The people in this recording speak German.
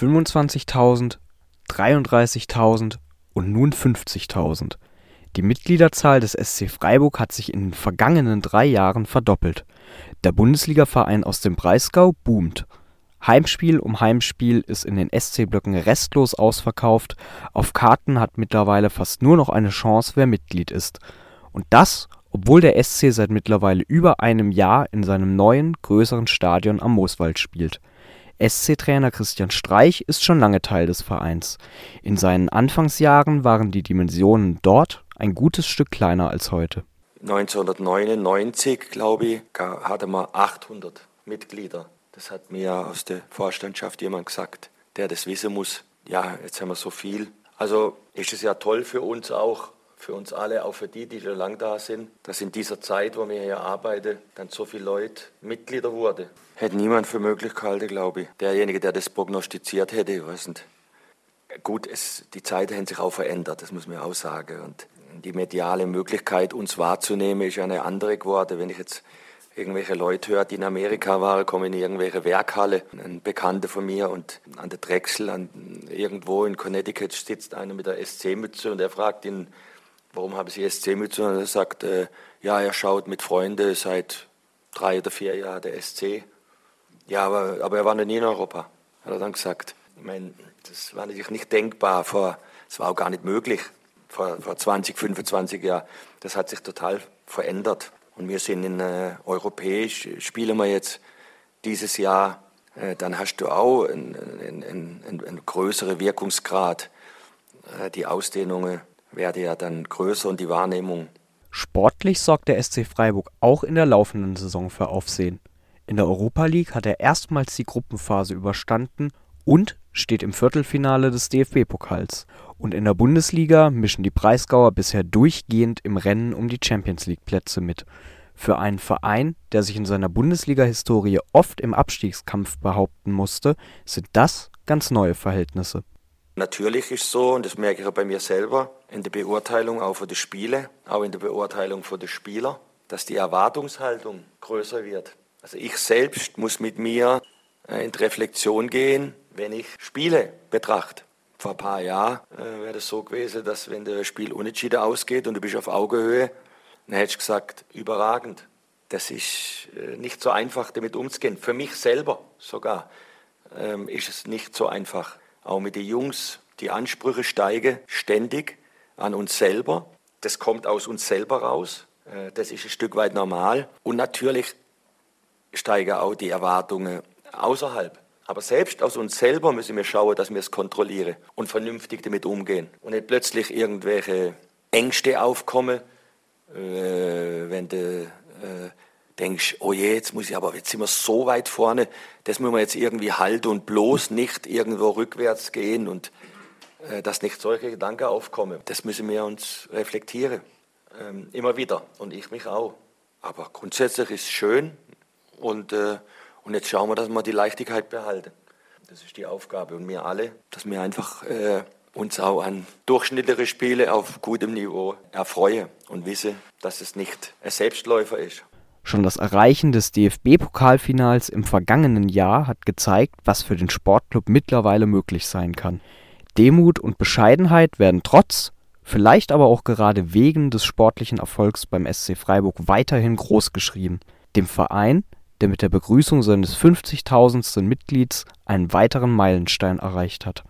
25.000, 33.000 und nun 50.000. Die Mitgliederzahl des SC Freiburg hat sich in den vergangenen drei Jahren verdoppelt. Der Bundesligaverein aus dem Breisgau boomt. Heimspiel um Heimspiel ist in den SC-Blöcken restlos ausverkauft, auf Karten hat mittlerweile fast nur noch eine Chance, wer Mitglied ist. Und das, obwohl der SC seit mittlerweile über einem Jahr in seinem neuen, größeren Stadion am Mooswald spielt. SC-Trainer Christian Streich ist schon lange Teil des Vereins. In seinen Anfangsjahren waren die Dimensionen dort ein gutes Stück kleiner als heute. 1999, glaube ich, hatte man 800 Mitglieder. Das hat mir aus der Vorstandschaft jemand gesagt, der das wissen muss. Ja, jetzt haben wir so viel. Also ist es ja toll für uns auch, für uns alle, auch für die, die schon lang da sind, dass in dieser Zeit, wo wir hier arbeiten, dann so viele Leute Mitglieder wurden. Hätte niemand für möglich gehalten, glaube ich. Derjenige, der das prognostiziert hätte, ich weiß nicht. Gut, es, die Zeiten haben sich auch verändert, das muss man auch sagen. Und die mediale Möglichkeit, uns wahrzunehmen, ist eine andere geworden. Wenn ich jetzt irgendwelche Leute höre, die in Amerika waren, kommen in irgendwelche Werkhalle. Ein Bekannter von mir und an der Drechsel, an, irgendwo in Connecticut sitzt einer mit der SC-Mütze und er fragt ihn, warum haben Sie SC-Mütze? Und er sagt, äh, ja, er schaut mit Freunden seit drei oder vier Jahren der SC. Ja, aber, aber er war noch nie in Europa, hat er dann gesagt. Ich meine, das war natürlich nicht denkbar, vor, das war auch gar nicht möglich vor, vor 20, 25 Jahren. Das hat sich total verändert. Und wir sind in äh, europäisch, spielen wir jetzt dieses Jahr, äh, dann hast du auch einen, einen, einen, einen größeren Wirkungsgrad. Äh, die Ausdehnungen werde ja dann größer und die Wahrnehmung. Sportlich sorgt der SC Freiburg auch in der laufenden Saison für Aufsehen. In der Europa League hat er erstmals die Gruppenphase überstanden und steht im Viertelfinale des DFB-Pokals. Und in der Bundesliga mischen die Breisgauer bisher durchgehend im Rennen um die Champions-League-Plätze mit. Für einen Verein, der sich in seiner Bundesliga-Historie oft im Abstiegskampf behaupten musste, sind das ganz neue Verhältnisse. Natürlich ist so, und das merke ich auch bei mir selber, in der Beurteilung auch für die Spiele, auch in der Beurteilung für die Spieler, dass die Erwartungshaltung größer wird. Also ich selbst muss mit mir äh, in die Reflexion gehen, wenn ich Spiele betrachte. Vor ein paar Jahren äh, wäre das so gewesen, dass wenn das Spiel unentschieden ausgeht und du bist auf Augenhöhe, dann hätte ich gesagt, überragend. Das ist äh, nicht so einfach, damit umzugehen. Für mich selber sogar ähm, ist es nicht so einfach auch mit den Jungs, die Ansprüche steigen ständig an uns selber. Das kommt aus uns selber raus. Äh, das ist ein Stück weit normal. Und natürlich steigen auch die Erwartungen außerhalb. Aber selbst aus uns selber müssen wir schauen, dass wir es kontrollieren und vernünftig damit umgehen. Und nicht plötzlich irgendwelche Ängste aufkommen, äh, wenn du denkst, oh je, jetzt muss ich aber, jetzt sind wir so weit vorne, das müssen wir jetzt irgendwie halten und bloß nicht irgendwo rückwärts gehen und äh, dass nicht solche Gedanken aufkommen. Das müssen wir uns reflektieren. Ähm, immer wieder. Und ich mich auch. Aber grundsätzlich ist es schön und, äh, und jetzt schauen wir, dass wir die Leichtigkeit behalten. Das ist die Aufgabe und wir alle, dass wir einfach äh, uns auch an durchschnittliche Spiele auf gutem Niveau erfreuen und wissen, dass es nicht ein Selbstläufer ist. Schon das Erreichen des DFB-Pokalfinals im vergangenen Jahr hat gezeigt, was für den Sportclub mittlerweile möglich sein kann. Demut und Bescheidenheit werden trotz, vielleicht aber auch gerade wegen des sportlichen Erfolgs beim SC Freiburg weiterhin großgeschrieben. Dem Verein, der mit der Begrüßung seines 50.000. Mitglieds einen weiteren Meilenstein erreicht hat